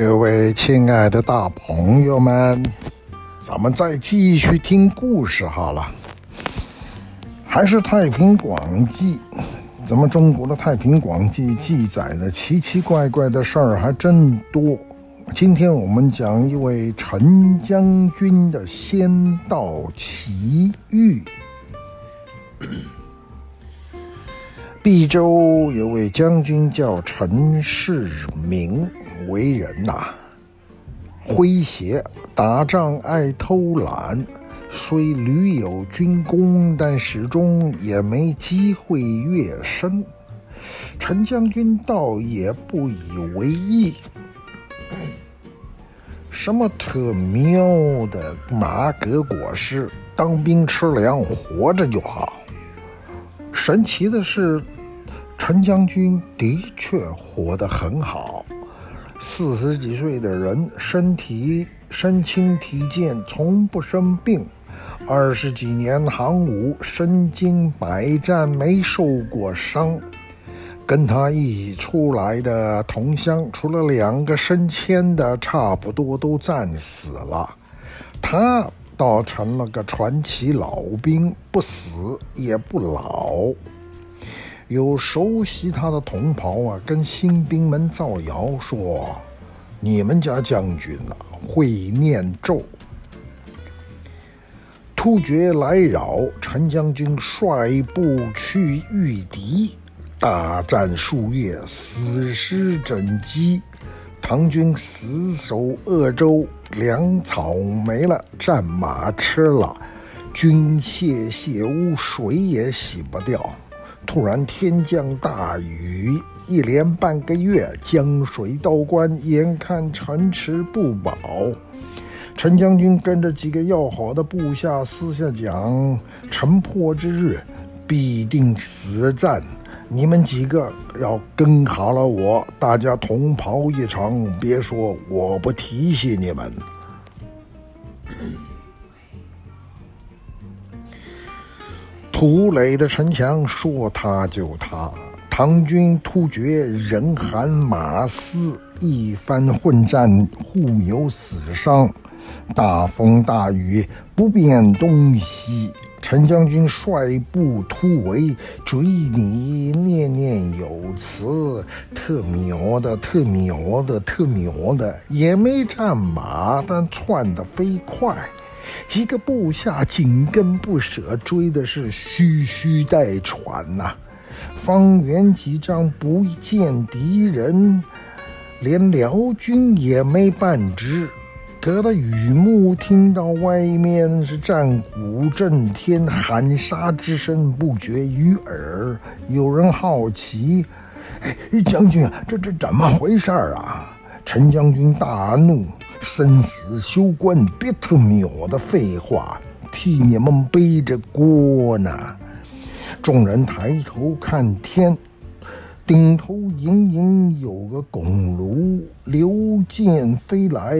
各位亲爱的大朋友们，咱们再继续听故事好了。还是《太平广记》，咱们中国的《太平广记》记载的奇奇怪怪的事儿还真多。今天我们讲一位陈将军的仙道奇遇。毕州有位将军叫陈世明，为人呐、诙谐，打仗爱偷懒，虽屡有军功，但始终也没机会跃升。陈将军倒也不以为意，什么特喵的马革裹尸，当兵吃粮，活着就好。神奇的是，陈将军的确活得很好。四十几岁的人，身体身轻体健，从不生病。二十几年行伍，身经百战，没受过伤。跟他一起出来的同乡，除了两个升迁的，差不多都战死了。他倒成了个传奇老兵，不死也不老。有熟悉他的同袍啊，跟新兵们造谣说：“你们家将军呐、会念咒。”突厥来扰，陈将军率部去御敌，大战数月，死尸枕藉。唐军死守鄂州，粮草没了，战马吃了，军械血污，水也洗不掉。突然天降大雨，一连半个月江水倒灌，眼看城池不保。陈将军跟着几个要好的部下私下讲：城破之日必定死战，你们几个要跟好了我，大家同袍一场，别说我不提携你们。土垒的城墙说塌就塌，唐军突厥人喊马嘶，一番混战，互有死伤。大风大雨，不辨东西。陈将军率部突围，追你念念有词，特喵的，特喵的，特喵的，也没战马，但窜得飞快。几个部下紧跟不舍，追的是吁吁带喘呐、方圆几丈不见敌人，连辽军也没半只。隔了雨幕，听到外面是战鼓震天，喊杀之声不绝于耳。有人好奇：“哎，将军啊，这这怎么回事啊？”陈将军大怒。生死休关，别他喵的废话，替你们背着锅呢。众人抬头看天，顶头隐隐有个拱庐，流箭飞来，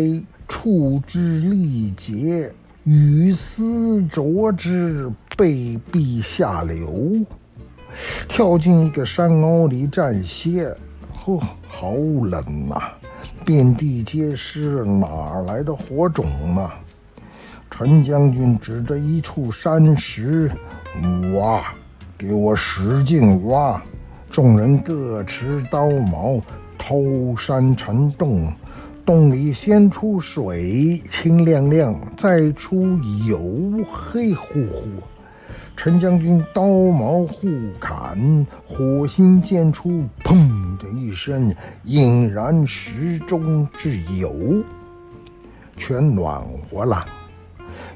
触之力竭，雨丝着之，被壁下流。跳进一个山坳里暂歇，呵，好冷啊！遍地皆是，哪来的火种啊？陈将军指着一处山石，挖，给我使劲挖！众人各持刀矛，偷山成洞，洞里先出水，清亮亮，再出油，黑乎乎。陈将军刀矛互砍，火星溅出，砰的一身，引燃石中之油，全暖和了。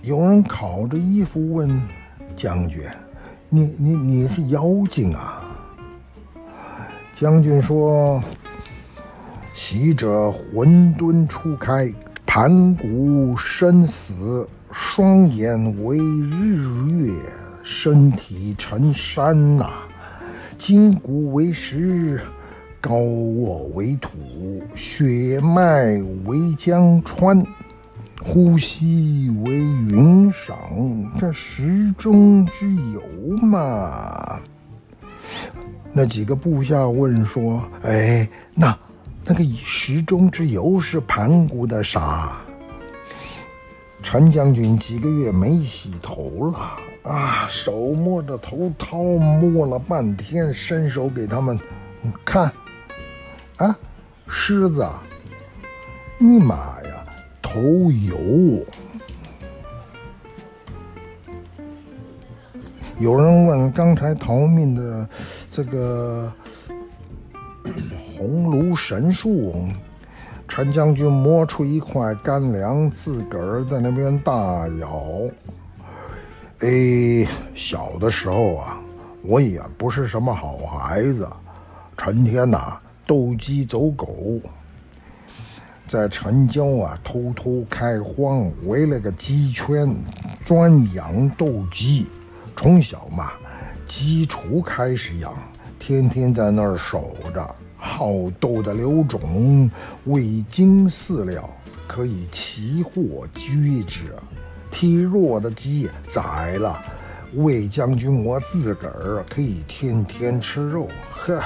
有人烤着衣服问将军：“你你你是妖精啊？”将军说：“昔者混沌初开，盘古生死，双眼为日月。”身体成山呐、啊，筋骨为石，高卧为土，血脉为江川，呼吸为云裳，这石中之油嘛。那几个部下问说：“哎，那那个石中之油是盘古的啥？陈将军几个月没洗头了啊，手摸着头套，摸了半天，伸手给他们看，啊，狮子，你妈呀，头油！有人问刚才逃命的这个红炉神树，陈将军摸出一块干粮，自个儿在那边大咬。哎，小的时候啊，我也不是什么好孩子，成天呐、斗鸡走狗，在城郊啊偷偷开荒，围了个鸡圈，专养斗鸡。从小嘛，鸡雏开始养，天天在那儿守着。好斗的刘种，未经饲料，可以奇货居之。体弱的鸡宰了，魏将军我自个儿可以天天吃肉，呵，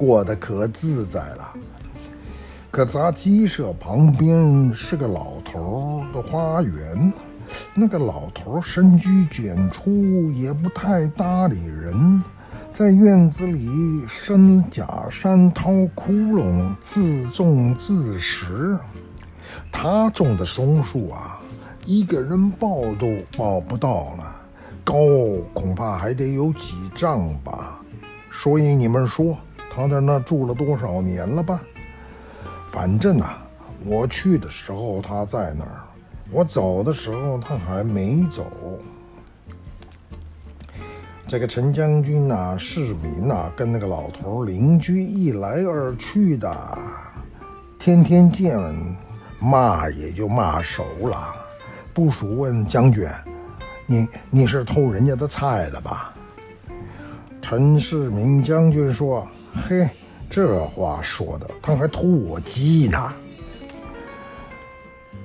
过得可自在了。可咱鸡舍旁边是个老头的花园。那个老头深居简出，也不太搭理人，在院子里深假山掏窟窿，自种自食。他种的松树啊，一个人抱都抱不到了，高恐怕还得有几丈吧。所以你们说他在那住了多少年了吧？反正啊，我去的时候他在那儿。我走的时候，他还没走。这个陈将军呐、市民呐、跟那个老头邻居一来二去的，天天见，骂也就骂熟了。部属问将军：“你你是偷人家的菜了吧？”陈世民将军说：“嘿，这话说的，他还偷我鸡呢。”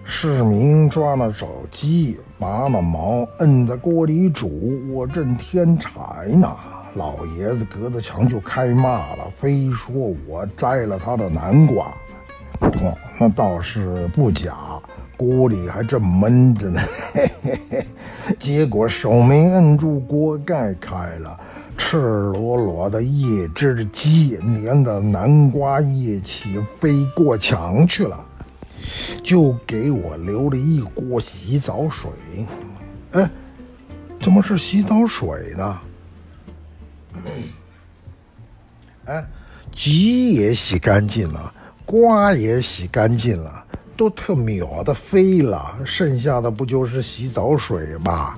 市民抓了手鸡，拔了毛，摁在锅里煮。我正添柴呢，老爷子隔着墙就开骂了，非说我摘了他的南瓜。哦，那倒是不假，锅里还正闷着呢。嘿嘿嘿，结果手没摁住锅盖开了，赤裸裸的一只鸡，连着南瓜一起飞过墙去了。就给我留了一锅洗澡水，哎，怎么是洗澡水呢？哎，鸡也洗干净了，瓜也洗干净了，都特秒的飞了，剩下的不就是洗澡水吗？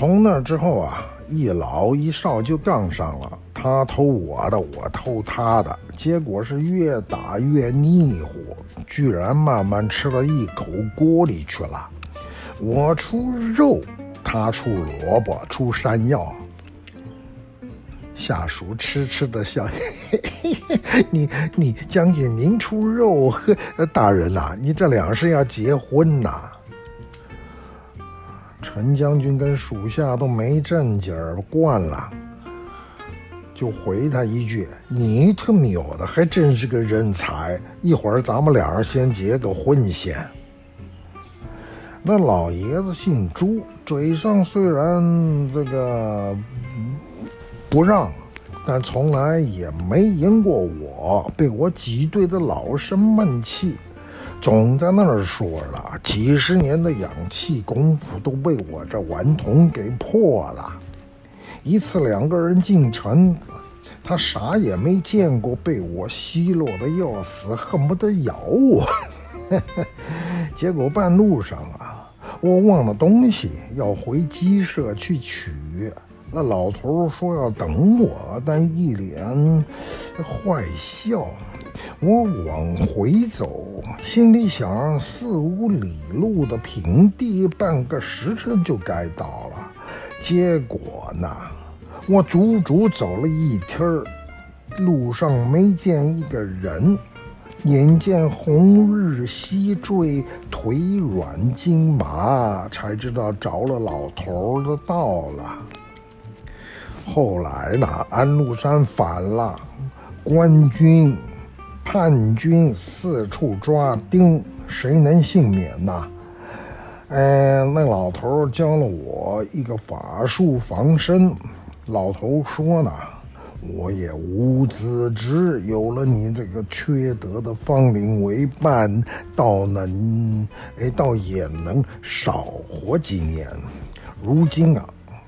从那之后啊，一老一少就杠上了。他偷我的，我偷他的，结果是越打越腻乎，居然慢慢吃了一口锅里去了。我出肉，他出萝卜，出山药。下属痴痴的笑，嘿嘿嘿嘿，你你将军您出肉，呵，大人呐、你这俩是要结婚呐？陈将军跟属下都没正经儿，惯了。就回他一句：“你特喵的，还真是个人才！一会儿咱们俩先结个婚先。”那老爷子姓朱，嘴上虽然这个不让，但从来也没赢过我，被我挤兑的老生闷气，总在那儿说了，几十年的养气功夫都被我这顽童给破了。一次两个人进城，他啥也没见过，被我奚落的要死，恨不得咬我。结果半路上啊，我忘了东西，要回鸡舍去取。那老头说要等我，但一脸坏笑。我往回走，心里想四五里路的平地，半个时辰就该到了。结果呢，我足足走了一天儿，路上没见一个人，眼见红日西坠，腿软筋麻，才知道着了老头的道了。后来呢，安禄山反了，官军、叛军四处抓丁，谁能幸免呐？哎，那老头教了我一个法术防身。老头说呢。我也无子侄，有了你这个缺德的芳龄为伴，倒能，哎，倒也能少活几年。如今啊，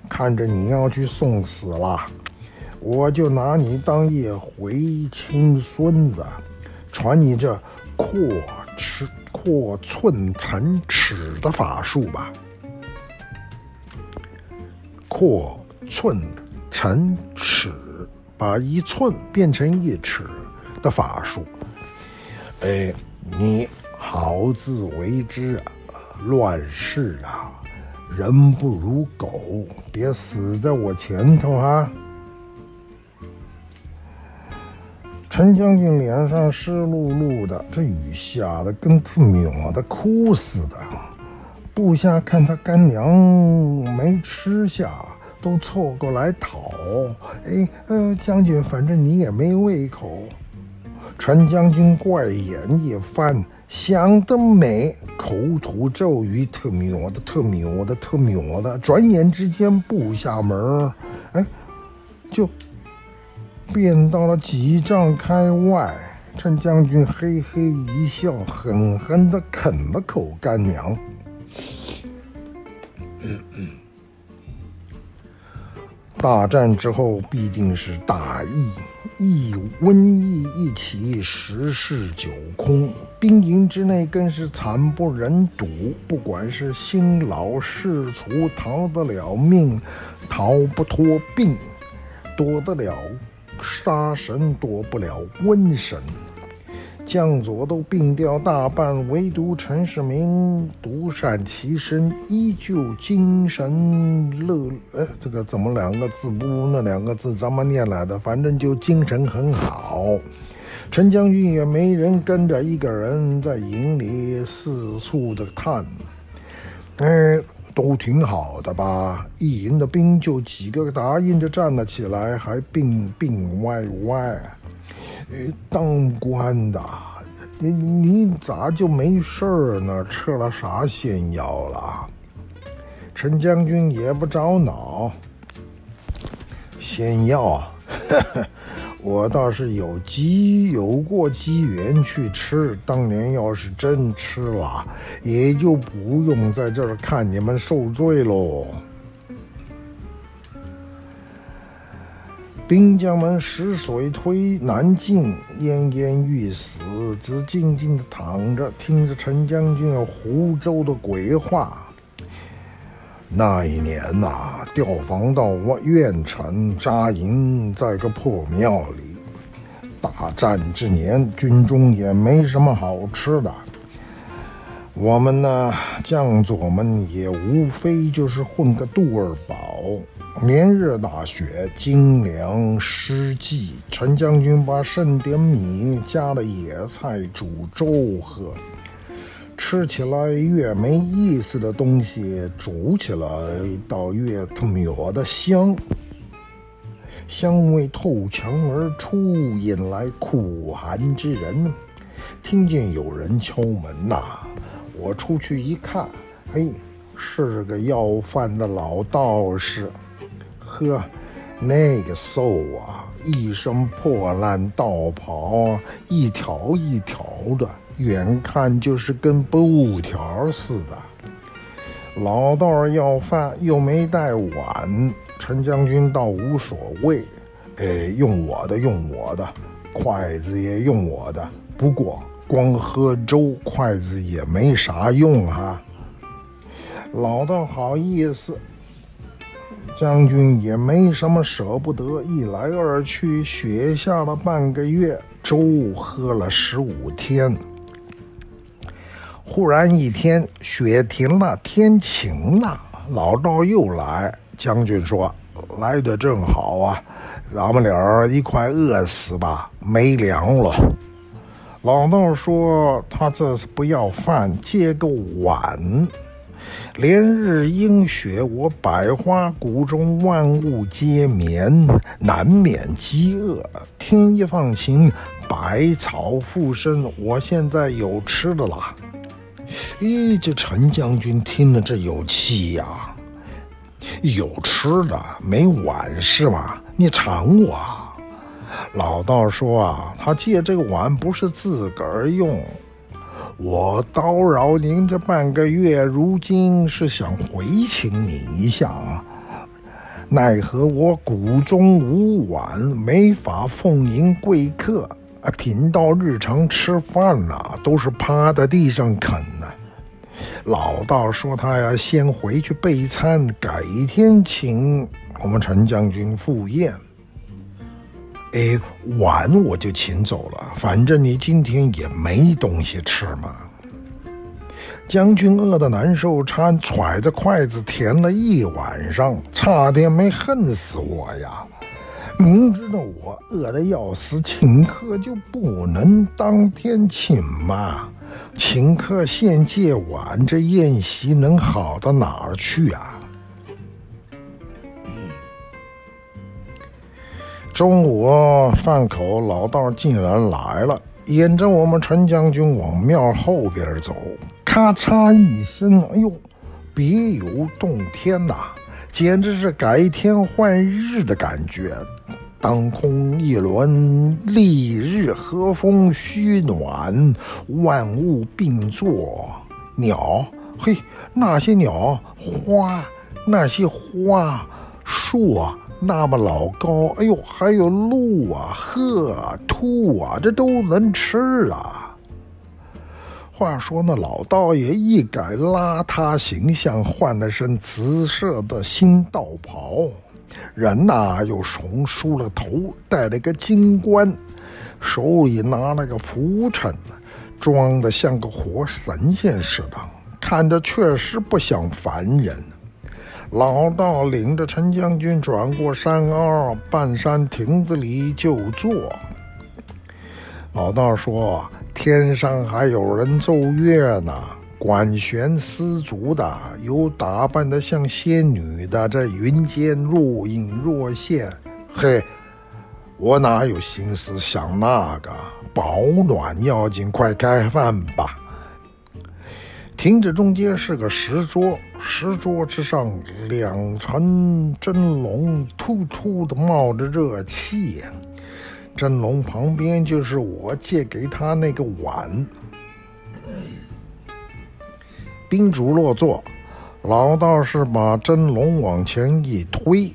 看着你要去送死了，我就拿你当一回亲孙子，传你这扩尺、扩寸成尺的法术吧。扩寸成尺。把一寸变成一尺的法术，哎，你好自为之啊！乱世啊，人不如狗，别死在我前头啊！陈将军脸上湿漉漉的，这雨下的跟他秒的哭似的。部下看他干粮没吃下。都凑过来讨，哎，呃，将军，反正你也没胃口。陈将军怪眼一翻，想得美，口吐咒语，特喵的，特喵的，特喵的。转眼之间，部下们，哎，就变到了几丈开外。陈将军嘿嘿一笑，狠狠地啃了口干粮。嗯 嗯大战之后必定是大疫，疫瘟疫一起，十室九空，兵营之内更是惨不忍睹。不管是新老士卒，逃得了命，逃不脱病；躲得了杀神，躲不了瘟神。将佐都病掉大半，唯独陈世民独善其身，依旧精神乐。呃，这个怎么两个字不如那两个字怎么念来的？反正就精神很好。陈将军也没人跟着，一个人在营里四处的看。哎，都挺好的吧？一营的兵就几个答应着站了起来，还病病歪歪。当官的，你你咋就没事儿呢？吃了啥仙药了？陈将军也不着恼。仙药，我倒是有机有过机缘去吃。当年要是真吃了，也就不用在这儿看你们受罪喽。兵将们食水推南进，奄奄欲死，只静静地躺着，听着陈将军胡诌的鬼话。那一年呐、调防到我县城扎营在个破庙里。大战之年，军中也没什么好吃的。我们呢，将佐们也无非就是混个肚儿饱。连日大雪，精粮失计。陈将军把剩点米加了野菜煮粥喝，吃起来越没意思的东西，煮起来倒越他妈的香。香味透墙而出，引来酷寒之人。听见有人敲门呐、我出去一看，嘿，是个要饭的老道士。呵，那个瘦啊，一身破烂道袍，一条一条的，远看就是跟布条似的。老道要饭又没带碗，陈将军倒无所谓，哎，用我的，用我的，筷子也用我的。不过光喝粥，筷子也没啥用哈。老道好意思。将军也没什么舍不得，一来二去，雪下了半个月，粥喝了十五天。忽然一天，雪停了，天晴了，老道又来。将军说：“来得正好啊，咱们俩一块饿死吧，没粮了。”老道说：“他这是不要饭，借个碗。”连日阴雪，我百花谷中万物皆眠，难免饥饿。天一放晴，百草复生，我现在有吃的啦。咦，这陈将军听了这有气呀、有吃的没碗是吧？你尝我。老道说啊，他借这个碗不是自个儿用。我叨扰您这半个月，如今是想回请你一下啊，奈何我谷中无碗，没法奉迎贵客啊。贫道日常吃饭呐、都是趴在地上啃呢、老道说他要先回去备餐，改天请我们陈将军赴宴。哎，碗我就请走了，反正你今天也没东西吃嘛。将军饿得难受，差揣着筷子填了一晚上，差点没恨死我呀！明知道我饿得要死，请客就不能当天请吗？请客现借碗，这宴席能好到哪儿去啊？中午饭口，老道竟然来了，沿着我们陈将军往庙后边走，咔嚓一声，哎呦，别有洞天呐，简直是改天换日的感觉。当空一轮，丽日和风煦暖，万物并作，鸟，嘿，那些鸟，花，那些花，树啊。那么老高，哎呦，还有鹿啊、鹤啊、兔啊，这都能吃啊。话说那老道爷一改邋遢形象，换了身紫色的新道袍，人呐又重梳了头，戴了个金冠，手里拿了个拂尘，装得像个活神仙似的，看着确实不像凡人。老道领着陈将军转过山坳，半山亭子里就坐。老道说：“天上还有人奏乐呢，管弦丝竹的，有打扮得像仙女的，这云间若隐若现。嘿，我哪有心思想那个？保暖要紧，快开饭吧。”亭子中间是个石桌，石桌之上两层蒸笼，突突的冒着热气呀。蒸笼旁边就是我借给他那个碗。宾主落座，老道士把蒸笼往前一推。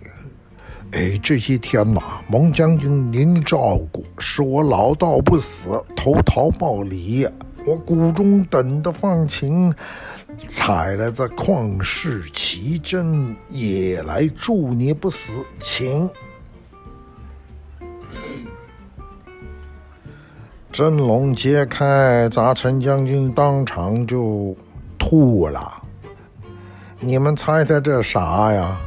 哎，这些天呐，蒙将军您照顾，使我老道不死，投桃报李。我谷中等的放晴，采了这旷世奇珍，也来祝你不死，请。蒸笼揭开，咱陈将军当场就吐了。你们猜猜这啥呀？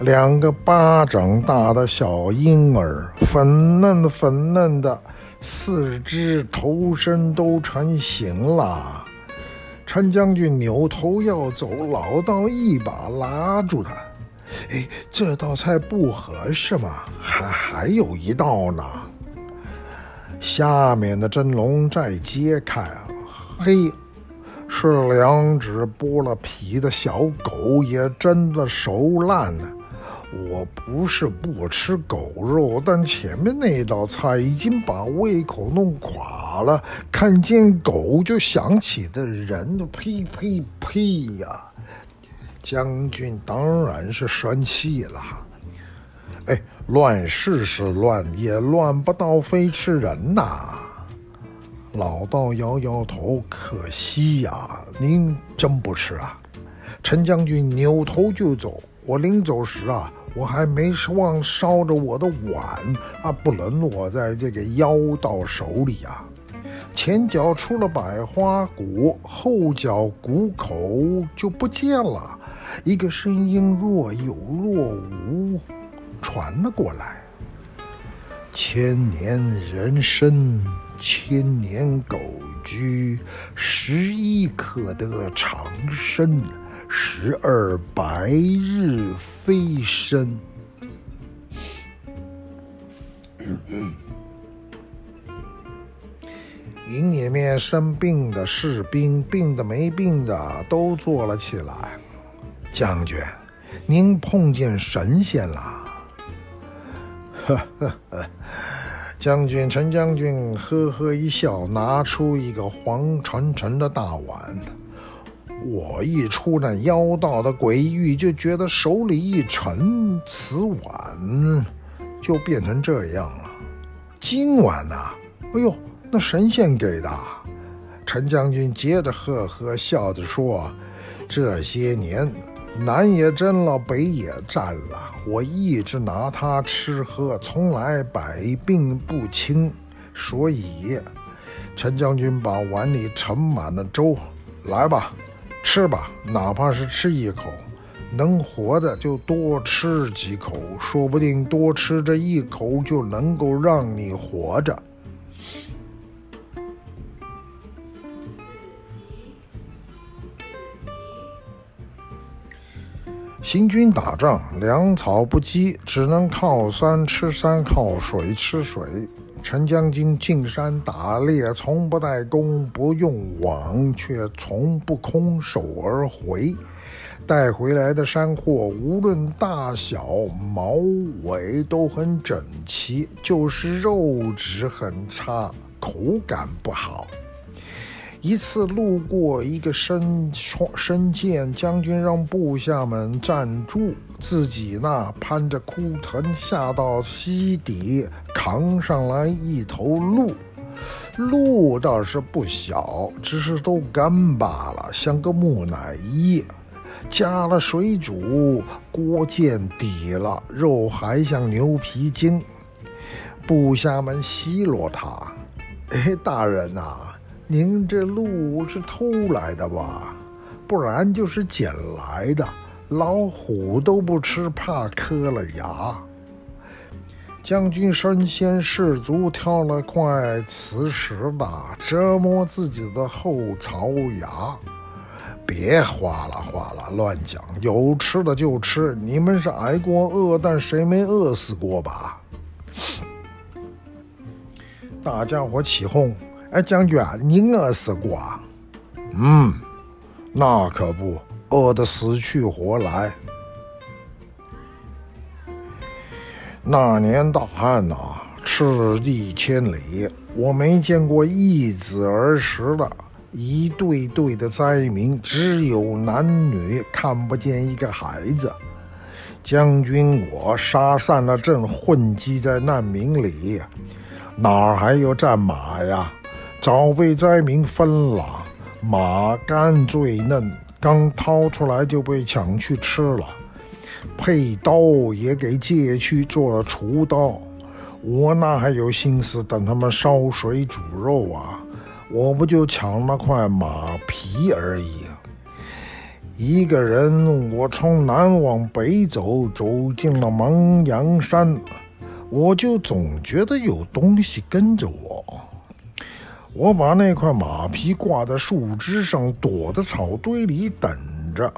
两个巴掌大的小婴儿，粉嫩粉嫩的。四肢头身都成型了，陈将军扭头要走，老道一把拉住他。哎，这道菜不合适吗？还还有一道呢。下面的蒸笼再揭开，嘿，是两只剥了皮的小狗，也蒸的熟烂了。我不是不吃狗肉，但前面那道菜已经把胃口弄垮了。看见狗就想起的人，呸呸呸呀！将军当然是生气了。哎，乱世是乱，也乱不到非吃人呐。老道摇摇头，可惜呀，您真不吃啊？陈将军扭头就走，我临走时啊。我还没忘烧着我的碗啊，不能落在这个妖道手里啊！前脚出了百花谷，后脚谷口就不见了。一个声音若有若无传了过来：“千年人参，千年狗居，十一可得长生。”十二白日飞升。营里面生病的士兵，病的没病的都坐了起来。将军，您碰见神仙了？呵呵呵。将军陈将军呵呵一笑，拿出一个黄沉沉的大碗。我一出那妖道的鬼域，就觉得手里一沉，此碗就变成这样了。今晚呐、啊，哎呦！那神仙给的，陈将军接着呵呵笑着说：“这些年南也征了，北也战了，我一直拿它吃喝，从来百病不侵。所以，陈将军把碗里盛满了粥，来吧，吃吧，哪怕是吃一口，能活的就多吃几口，说不定多吃这一口就能够让你活着。”行军打仗，粮草不积，只能靠山吃山，靠水吃水。陈将军进山打猎，从不带弓，不用网，却从不空手而回。带回来的山货，无论大小、毛尾都很整齐，就是肉质很差，口感不好。一次路过一个深深涧，将军让部下们站住，自己那攀着枯藤下到溪底，扛上来一头鹿。鹿倒是不小，只是都干巴了，像个木乃伊。加了水煮，锅见底了，肉还像牛皮筋。部下们奚落他：“哎，大人呐、！”您这鹿是偷来的吧？不然就是捡来的。老虎都不吃，怕磕了牙。将军身先士卒，挑了块磁石吧，折磨自己的后槽牙。别哗啦哗啦乱讲，有吃的就吃。你们是挨过饿，但谁没饿死过吧？大家伙起哄。哎，将军啊，你饿死过？嗯，那可不，饿得死去活来。那年大旱呐，赤地千里，我没见过一子儿时的，一对对的灾民，只有男女，看不见一个孩子。将军我杀散了阵，混迹在难民里，哪儿还有战马呀？早被灾民分了，马肝最嫩，刚掏出来就被抢去吃了，配刀也给借去做了厨刀。我哪还有心思等他们烧水煮肉啊？我不就抢了块马皮而已。一个人，我从南往北走，走进了蒙阳山，我就总觉得有东西跟着我。我把那块马皮挂在树枝上，躲在草堆里等着。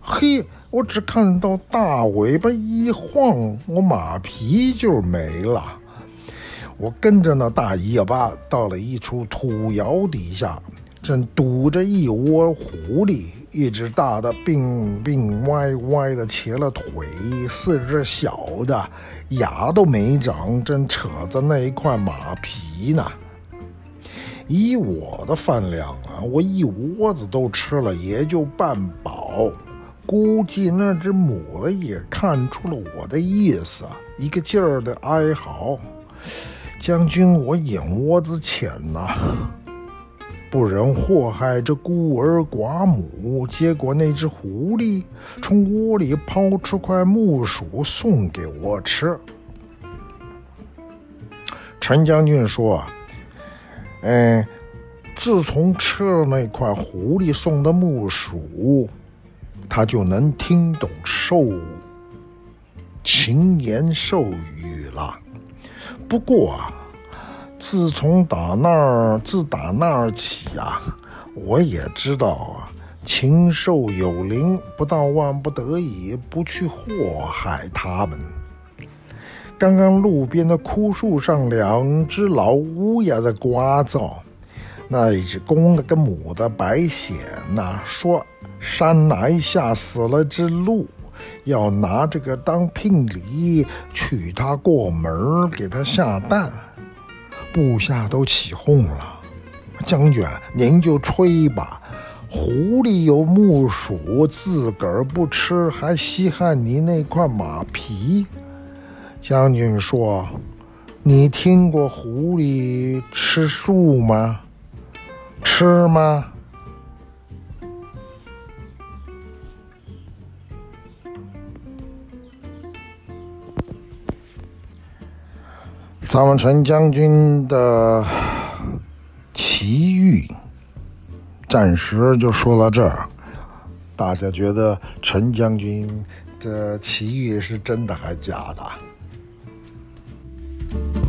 嘿，我只看到大尾巴一晃，我马皮就没了。我跟着那大尾巴到了一处土窑底下，正堵着一窝狐狸，一只大的病病歪歪的瘸了腿，四只小的牙都没长，正扯着那一块马皮呢。以我的饭量啊，我一窝子都吃了，也就半饱。估计那只母的也看出了我的意思，一个劲儿的哀嚎：“将军，我眼窝子浅呐，不忍祸害这孤儿寡母。结果那只狐狸从窝里抛出块木薯送给我吃。”陈将军说。哎，自从吃了那块狐狸送的木薯，他就能听懂兽禽言兽语了。不过啊，自从打那儿自打那儿起啊，我也知道啊，禽兽有灵，不到万不得已，不去祸害他们。刚刚路边的枯树上，两只老乌鸦在呱噪。那一只公的跟母的白显呐，说山崖下死了只鹿，要拿这个当聘礼，娶她过门，给她下蛋。部下都起哄了，将军您就吹吧。狐狸有木薯，自个儿不吃，还稀罕你那块马皮。将军说：“你听过狐狸吃树吗？吃吗？”咱们陈将军的奇遇，暂时就说到这儿。大家觉得陈将军的奇遇是真的还是假的？Bye.